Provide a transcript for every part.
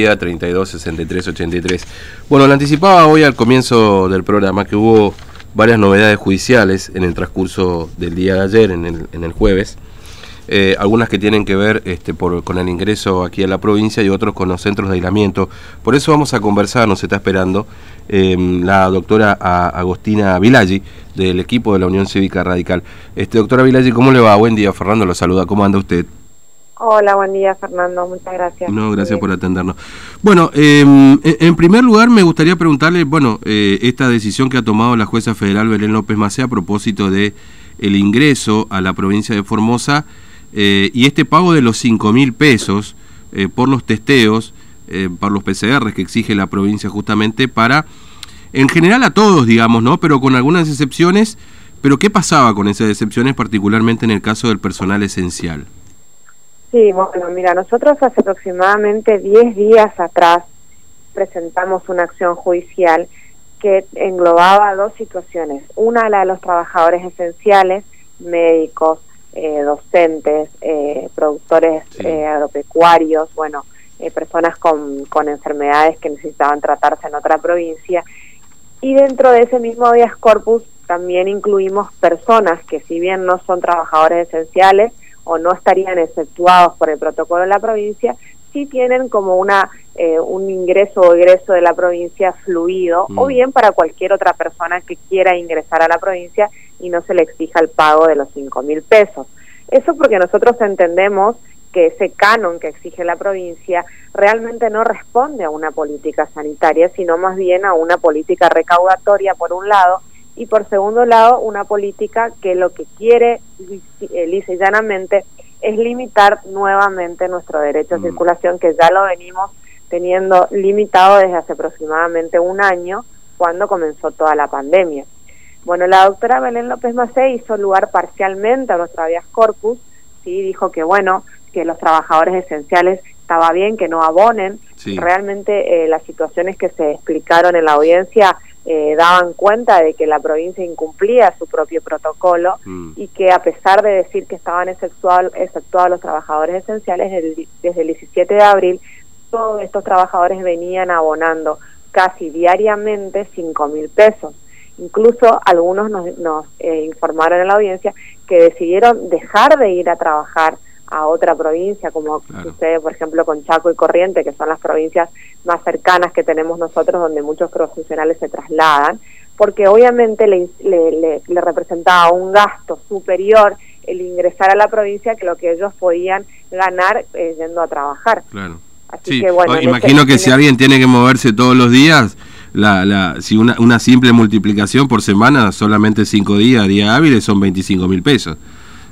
32 63 83. Bueno, lo anticipaba hoy al comienzo del programa que hubo varias novedades judiciales en el transcurso del día de ayer, en el, en el jueves. Eh, algunas que tienen que ver este, por, con el ingreso aquí a la provincia y otros con los centros de aislamiento. Por eso vamos a conversar, nos está esperando em, la doctora Agostina Vilaggi del equipo de la Unión Cívica Radical. Este, doctora Vilaggi, ¿cómo le va? Buen día, Fernando lo saluda. ¿Cómo anda usted? Hola, buen día Fernando, muchas gracias. No, gracias por atendernos. Bueno, em, en primer lugar me gustaría preguntarle, bueno, eh, esta decisión que ha tomado la jueza federal Belén López Macea a propósito de el ingreso a la provincia de Formosa eh, y este pago de los 5 mil pesos eh, por los testeos, por los PCR que exige la provincia justamente para, en general a todos, digamos, ¿no? Pero con algunas excepciones, pero ¿qué pasaba con esas excepciones, particularmente en el caso del personal esencial? Sí, bueno, mira, nosotros hace aproximadamente 10 días atrás presentamos una acción judicial que englobaba dos situaciones. Una, la de los trabajadores esenciales, médicos, eh, docentes, eh, productores eh, agropecuarios, bueno, personas con, con enfermedades que necesitaban tratarse en otra provincia. Y dentro de ese mismo habeas corpus también incluimos personas que si bien no son trabajadores esenciales, o no estarían exceptuados por el protocolo de la provincia, sí tienen como una eh, un ingreso o egreso de la provincia fluido, o mm. bien para cualquier otra persona que quiera ingresar a la provincia y no se le exija el pago de los cinco mil pesos. Eso porque nosotros entendemos que ese canon que exige la provincia realmente no responde a una política sanitaria, sino más bien a una política recaudatoria, por un lado, y por segundo lado una política que lo que quiere eh, lisa y llanamente es limitar nuevamente nuestro derecho a mm. circulación que ya lo venimos teniendo limitado desde hace aproximadamente un año cuando comenzó toda la pandemia. Bueno, la doctora Belén López Macé hizo lugar parcialmente a nuestro habeas corpus, sí dijo que bueno, que los trabajadores esenciales estaba bien que no abonen. Realmente eh, las situaciones que se explicaron en la audiencia eh, daban cuenta de que la provincia incumplía su propio protocolo mm. y que a pesar de decir que estaban exceptuados, los trabajadores esenciales desde, el 17 de abril, todos estos trabajadores venían abonando casi diariamente 5 mil pesos. Incluso algunos nos, eh, informaron en la audiencia que decidieron dejar de ir a trabajar a otra provincia, como sucede, por ejemplo, con Chaco y Corriente, que son las provincias más cercanas que tenemos nosotros, donde muchos profesionales se trasladan, porque obviamente le, le, le, representaba un gasto superior el ingresar a la provincia que lo que ellos podían ganar eh, yendo a trabajar. Claro. Así que, bueno, imagino que si alguien tiene que moverse todos los días, la, la, si una, una simple multiplicación por semana, solamente cinco días, día hábiles, son 25 mil pesos,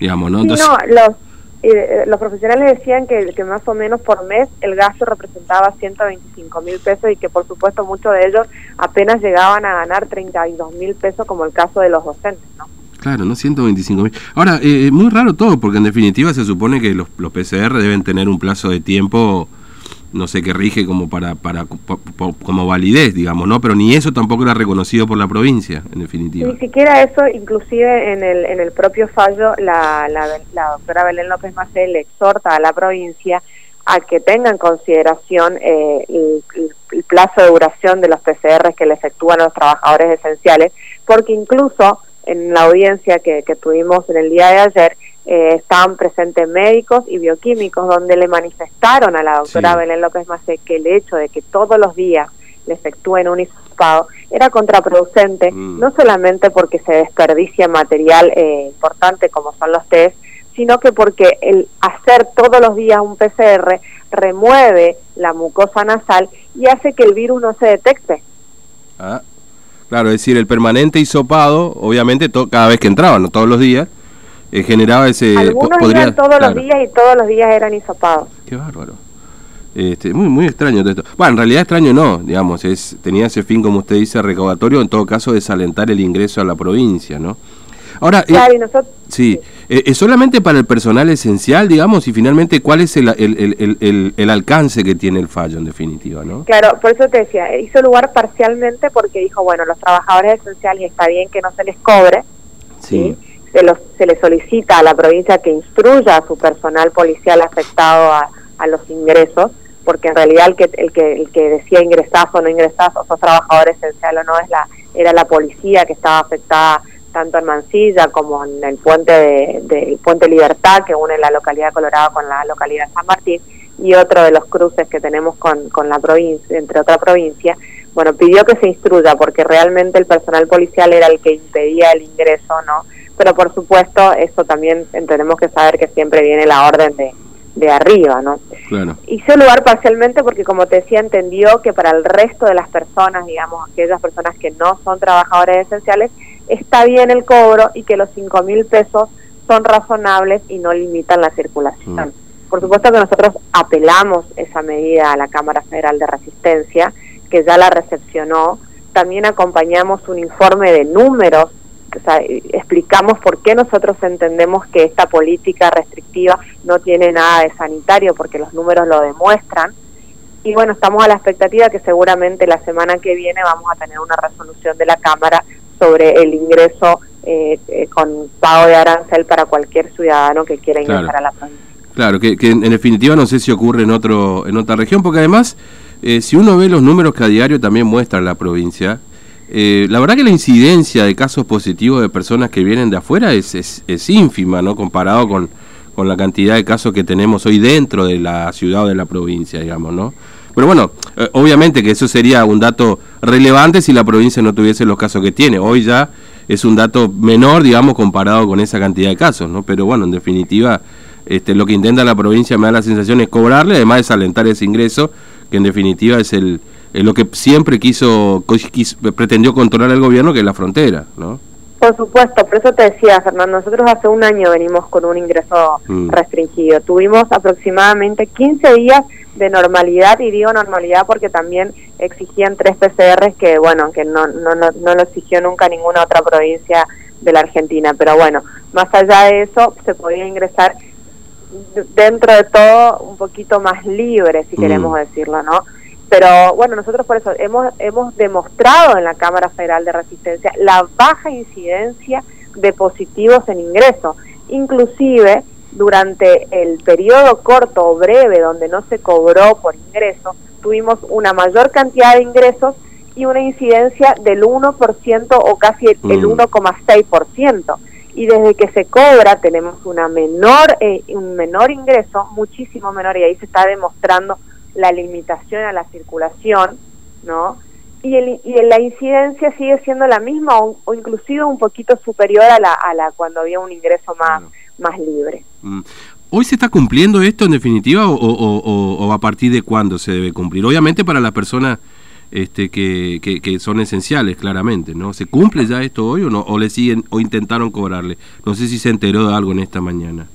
digamos, ¿no? Entonces... no, los eh, los profesionales decían que, más o menos por mes el gasto representaba 125 mil pesos y que por supuesto muchos de ellos apenas llegaban a ganar 32 mil pesos como el caso de los docentes, ¿no? Claro, ¿no? 125 mil. Ahora, eh, muy raro todo, porque en definitiva se supone que los, los PCR deben tener un plazo de tiempo no sé qué rige como para, para como validez, digamos, ¿no? Pero ni eso tampoco era reconocido por la provincia, en definitiva. Ni siquiera eso, inclusive en el, en el propio fallo, la, la, la doctora Belén López Macé le exhorta a la provincia a que tenga en consideración eh, el, plazo de duración de los PCR que le efectúan los trabajadores esenciales, porque incluso en la audiencia que, que tuvimos en el día de ayer, eh, estaban presentes médicos y bioquímicos donde le manifestaron a la doctora Belén López Macé que el hecho de que todos los días le efectúen un hisopado era contraproducente, mm. no solamente porque se desperdicia material eh, importante como son los test, sino que porque el hacer todos los días un PCR remueve la mucosa nasal y hace que el virus no se detecte. Ah, claro, es decir, el permanente hisopado, obviamente cada vez que entraban, no todos los días, eh, generaba ese... Algunos iban todos los días y todos los días eran hisopados. Qué bárbaro. Este, muy muy extraño esto. Bueno, en realidad extraño no, digamos, es tenía ese fin, como usted dice, recaudatorio, en todo caso, desalentar el ingreso a la provincia, ¿no? Ahora, eh, claro, y nosotros, sí, eh, ¿es solamente para el personal esencial, digamos, y finalmente cuál es el, el, el, el, alcance que tiene el fallo, en definitiva, ¿no? Claro, por eso te decía, hizo lugar parcialmente porque dijo, bueno, los trabajadores esenciales está bien que no se les cobre, ¿sí? Se, los, se le solicita a la provincia que instruya a su personal policial afectado a, los ingresos, porque en realidad el que, el que, el que decía ingresás o no ingresás, o sos trabajador esencial o no, es la, era la policía que estaba afectada tanto en Mansilla como en el puente de, puente Libertad que une la localidad de Colorado con la localidad de San Martín y otro de los cruces que tenemos con, con la provincia, entre otra provincia, bueno, pidió que se instruya porque realmente el personal policial era el que impedía el ingreso, ¿no? Pero por supuesto, eso también tenemos que saber que siempre viene la orden de, de arriba, ¿no? Claro. Hizo lugar parcialmente porque, como te decía, entendió que para el resto de las personas, digamos, aquellas personas que no son trabajadores esenciales, está bien el cobro y que los cinco mil pesos son razonables y no limitan la circulación. Mm. Por supuesto que nosotros apelamos esa medida a la Cámara Federal de Resistencia, que ya la recepcionó. También acompañamos un informe de números, explicamos por qué nosotros entendemos que esta política restrictiva no tiene nada de sanitario, porque los números lo demuestran. Y bueno, estamos a la expectativa que seguramente la semana que viene vamos a tener una resolución de la Cámara sobre el ingreso eh, eh, con pago de arancel para cualquier ciudadano que quiera ingresar a la provincia. Claro, que, en definitiva no sé si ocurre en otro en otra región, porque además, eh, si uno ve los números que a diario también muestra la provincia, la verdad que la incidencia de casos positivos de personas que vienen de afuera es, es, ínfima, ¿no? Comparado con, con la cantidad de casos que tenemos hoy dentro de la ciudad o de la provincia, digamos, ¿no? Pero bueno, eh, obviamente que eso sería un dato relevante si la provincia no tuviese los casos que tiene. Hoy ya es un dato menor, digamos, comparado con esa cantidad de casos, ¿no? Pero bueno, en definitiva, este, lo que intenta la provincia, me da la sensación, es cobrarle, además es alentar ese ingreso, que en definitiva es el, lo que siempre quiso, pretendió controlar el gobierno, que es la frontera, ¿no? Por supuesto, por eso te decía, Fernando, nosotros hace un año venimos con un ingreso mm. restringido. Tuvimos aproximadamente 15 días de normalidad, y digo normalidad porque también exigían tres PCRs que, bueno, que no, no, no, no lo exigió nunca ninguna otra provincia de la Argentina. Pero bueno, más allá de eso, se podía ingresar dentro de todo un poquito más libre, si mm. queremos decirlo, ¿no? Pero bueno, nosotros por eso hemos, hemos demostrado en la Cámara Federal de Resistencia la baja incidencia de positivos en ingreso. Inclusive durante el periodo corto o breve donde no se cobró por ingreso, tuvimos una mayor cantidad de ingresos y una incidencia del 1% o casi el, 1,6%. Mm. Y desde que se cobra tenemos una menor, eh, un menor ingreso, muchísimo menor, y ahí se está demostrando la limitación a la circulación, ¿no? Y, el, y la incidencia sigue siendo la misma o, inclusive un poquito superior a la, a la cuando había un ingreso más, más libre. Mm. ¿Hoy se está cumpliendo esto en definitiva o, o, a partir de cuándo se debe cumplir? Obviamente para las personas este, que, que, son esenciales, claramente, ¿no? ¿Se cumple ya esto hoy o no? ¿O le siguen o intentaron cobrarle? No sé si se enteró de algo en esta mañana.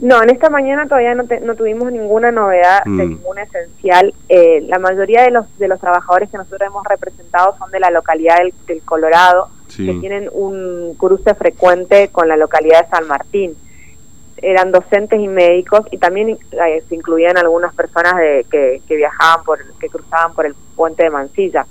No, en esta mañana todavía no, no tuvimos ninguna novedad de mm. ningún esencial. Eh, la mayoría de los de los trabajadores que nosotros hemos representado son de la localidad del, Colorado, que tienen un cruce frecuente con la localidad de San Martín. Eran docentes y médicos y también eh, se incluían algunas personas de, que, que viajaban por, que cruzaban por el puente de Mansilla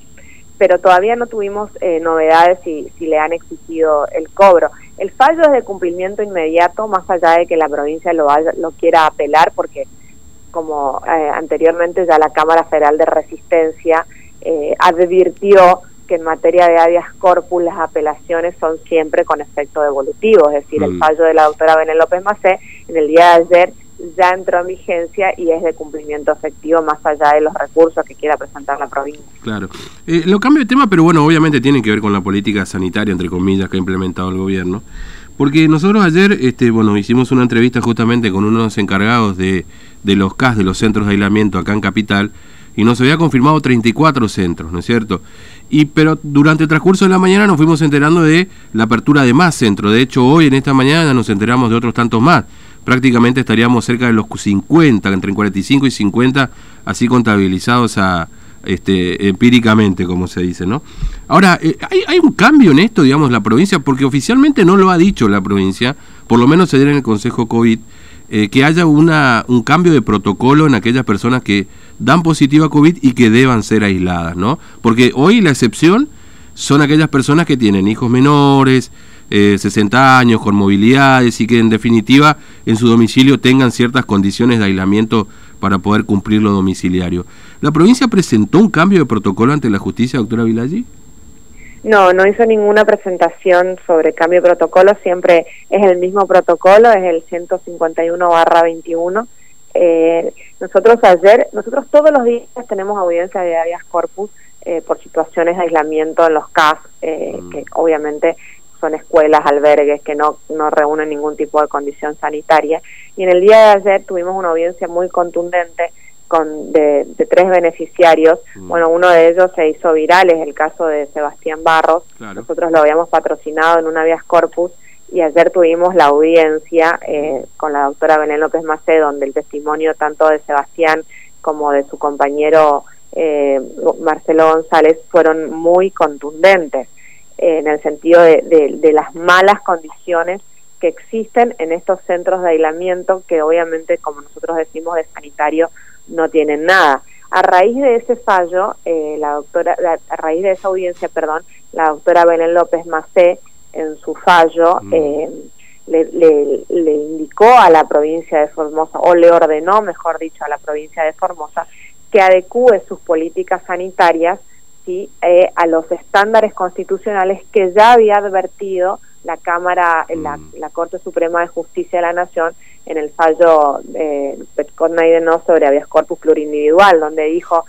pero todavía no tuvimos eh, novedades si, si le han exigido el cobro. El fallo es de cumplimiento inmediato, más allá de que la provincia lo, lo quiera apelar, porque como eh, anteriormente ya la Cámara Federal de Resistencia eh, advirtió que en materia de habeas corpus las apelaciones son siempre con efecto devolutivo, es decir, el mm. fallo de la doctora Benel López Macé en el día de ayer ya entró en vigencia y es de cumplimiento efectivo más allá de los recursos que quiera presentar la provincia. Claro. Eh, lo cambio de tema, pero bueno, obviamente tiene que ver con la política sanitaria, entre comillas, que ha implementado el gobierno. Porque nosotros ayer, este, bueno, hicimos una entrevista justamente con unos encargados de, de los CAS, de los centros de aislamiento acá en Capital, y nos había confirmado 34 centros, ¿no es cierto? Y pero durante el transcurso de la mañana nos fuimos enterando de la apertura de más centros. De hecho, hoy en esta mañana nos enteramos de otros tantos más prácticamente estaríamos cerca de los 50, entre 45 y 50, así contabilizados a, este, empíricamente, como se dice, ¿no? Ahora, eh, hay, hay, un cambio en esto, digamos, la provincia, porque oficialmente no lo ha dicho la provincia, por lo menos se en el Consejo COVID, eh, que haya una, un cambio de protocolo en aquellas personas que dan positiva COVID y que deban ser aisladas, ¿no? Porque hoy la excepción son aquellas personas que tienen hijos menores, eh, 60 años, con movilidades y que en definitiva en su domicilio tengan ciertas condiciones de aislamiento para poder cumplir lo domiciliario. ¿La provincia presentó un cambio de protocolo ante la justicia, doctora Vilaggi? No, no hizo ninguna presentación sobre cambio de protocolo, siempre es el mismo protocolo, es el 151 barra 21. Eh, nosotros ayer, nosotros todos los días tenemos audiencia de habeas corpus eh, por situaciones de aislamiento en los CAS, eh, mm. que obviamente son escuelas, albergues que no, no reúnen ningún tipo de condición sanitaria. Y en el día de ayer tuvimos una audiencia muy contundente con de, tres beneficiarios. Mm. Bueno, uno de ellos se hizo viral, es el caso de Sebastián Barros. Nosotros lo habíamos patrocinado en una habeas corpus y ayer tuvimos la audiencia eh, con la doctora Belén López Macé, donde el testimonio tanto de Sebastián como de su compañero eh, Marcelo González fueron muy contundentes en el sentido de, de, las malas condiciones que existen en estos centros de aislamiento que obviamente, como nosotros decimos, de sanitario no tienen nada. A raíz de ese fallo, la doctora, a raíz de esa audiencia, perdón, la doctora Belén López Macé en su fallo mm. eh, le, le, indicó a la provincia de Formosa, o le ordenó, mejor dicho, a la provincia de Formosa, que adecue sus políticas sanitarias ¿sí? Eh, a los estándares constitucionales que ya había advertido la Cámara, la, mm. la, Corte Suprema de Justicia de la Nación en el fallo eh, de No sobre habeas corpus plurindividual, donde dijo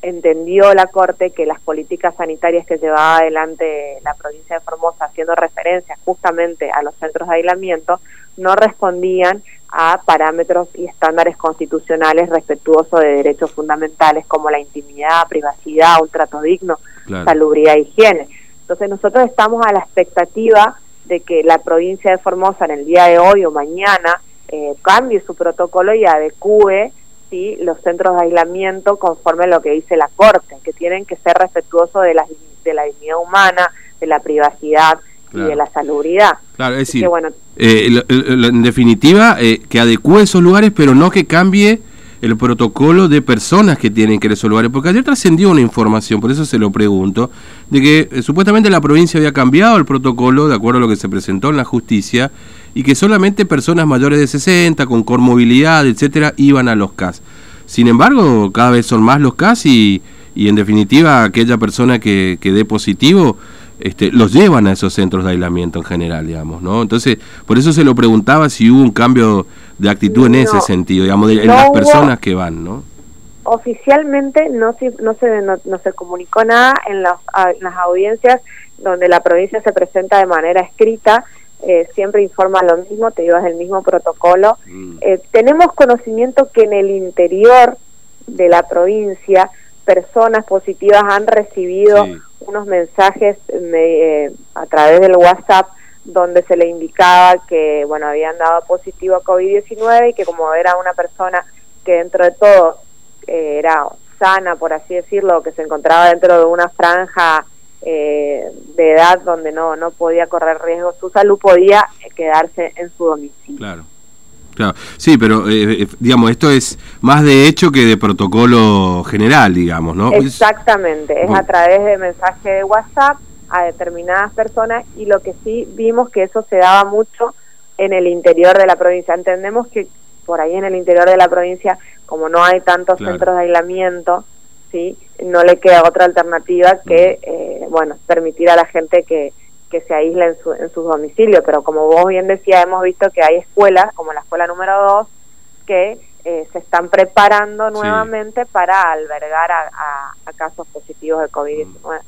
entendió la Corte que las políticas sanitarias que llevaba adelante la provincia de Formosa, haciendo referencia justamente a los centros de aislamiento, no respondían a parámetros y estándares constitucionales respetuosos de derechos fundamentales como la intimidad, privacidad, un trato digno, salubridad e higiene. Entonces nosotros estamos a la expectativa de que la provincia de Formosa en el día de hoy o mañana eh, cambie su protocolo y adecue sí los centros de aislamiento conforme a lo que dice la Corte, que tienen que ser respetuosos de la, de la dignidad humana, de la privacidad y de la salubridad. Claro, es decir, bueno, eh, en definitiva, eh, que adecue esos lugares, pero no que cambie el protocolo de personas que tienen que ir a esos lugares, porque ayer trascendió una información, por eso se lo pregunto, de que eh, supuestamente la provincia había cambiado el protocolo de acuerdo a lo que se presentó en la justicia y que solamente personas mayores de 60, con comorbilidad, etcétera, iban a los CAS. Sin embargo, cada vez son más los CAS y, y en definitiva aquella persona que, que dé positivo este, los llevan a esos centros de aislamiento en general, digamos, ¿no? Entonces, por eso se lo preguntaba si hubo un cambio de actitud en ese sentido, digamos, de, en las personas que van, ¿no? Oficialmente no se, no se, no, se comunicó nada en las, en las audiencias donde la provincia se presenta de manera escrita, eh, siempre informa lo mismo, te llevas el mismo protocolo. Mm. Eh, tenemos conocimiento que en el interior de la provincia personas positivas han recibido unos mensajes eh, a través del WhatsApp donde se le indicaba que bueno habían dado positivo a COVID-19 y que como era una persona que dentro de todo era sana, por así decirlo, que se encontraba dentro de una franja eh, de edad donde no, no podía correr riesgo su salud, podía quedarse en su domicilio. Claro. Claro, sí, pero eh, eh, digamos, esto es más de hecho que de protocolo general, digamos, ¿no? Exactamente, es a través de mensaje de WhatsApp a determinadas personas y lo que sí vimos que eso se daba mucho en el interior de la provincia. Entendemos que por ahí en el interior de la provincia, como no hay tantos centros de aislamiento, sí, no le queda otra alternativa que, eh, bueno, permitir a la gente que, que se aísla en, su, en sus domicilios, pero como vos bien decías, hemos visto que hay escuelas, como la escuela número 2, que eh, se están preparando nuevamente para albergar a, casos positivos de COVID-19.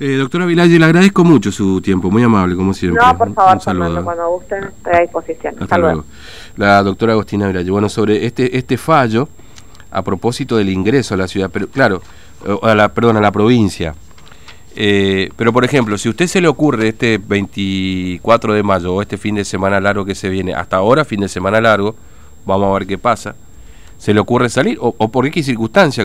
Eh, doctora Vilalle, le agradezco mucho su tiempo, muy amable, como siempre. No, por favor, Fernando, cuando gusten, estoy a disposición. Hasta, luego. La doctora Agostina Vilalle, bueno, sobre este, este fallo, a propósito del ingreso a la ciudad, pero claro, a la, perdón, a la provincia, eh, pero por ejemplo, si a usted se le ocurre este 24 de mayo o este fin de semana largo que se viene, hasta ahora fin de semana largo, vamos a ver qué pasa, se le ocurre salir o, por qué circunstancia.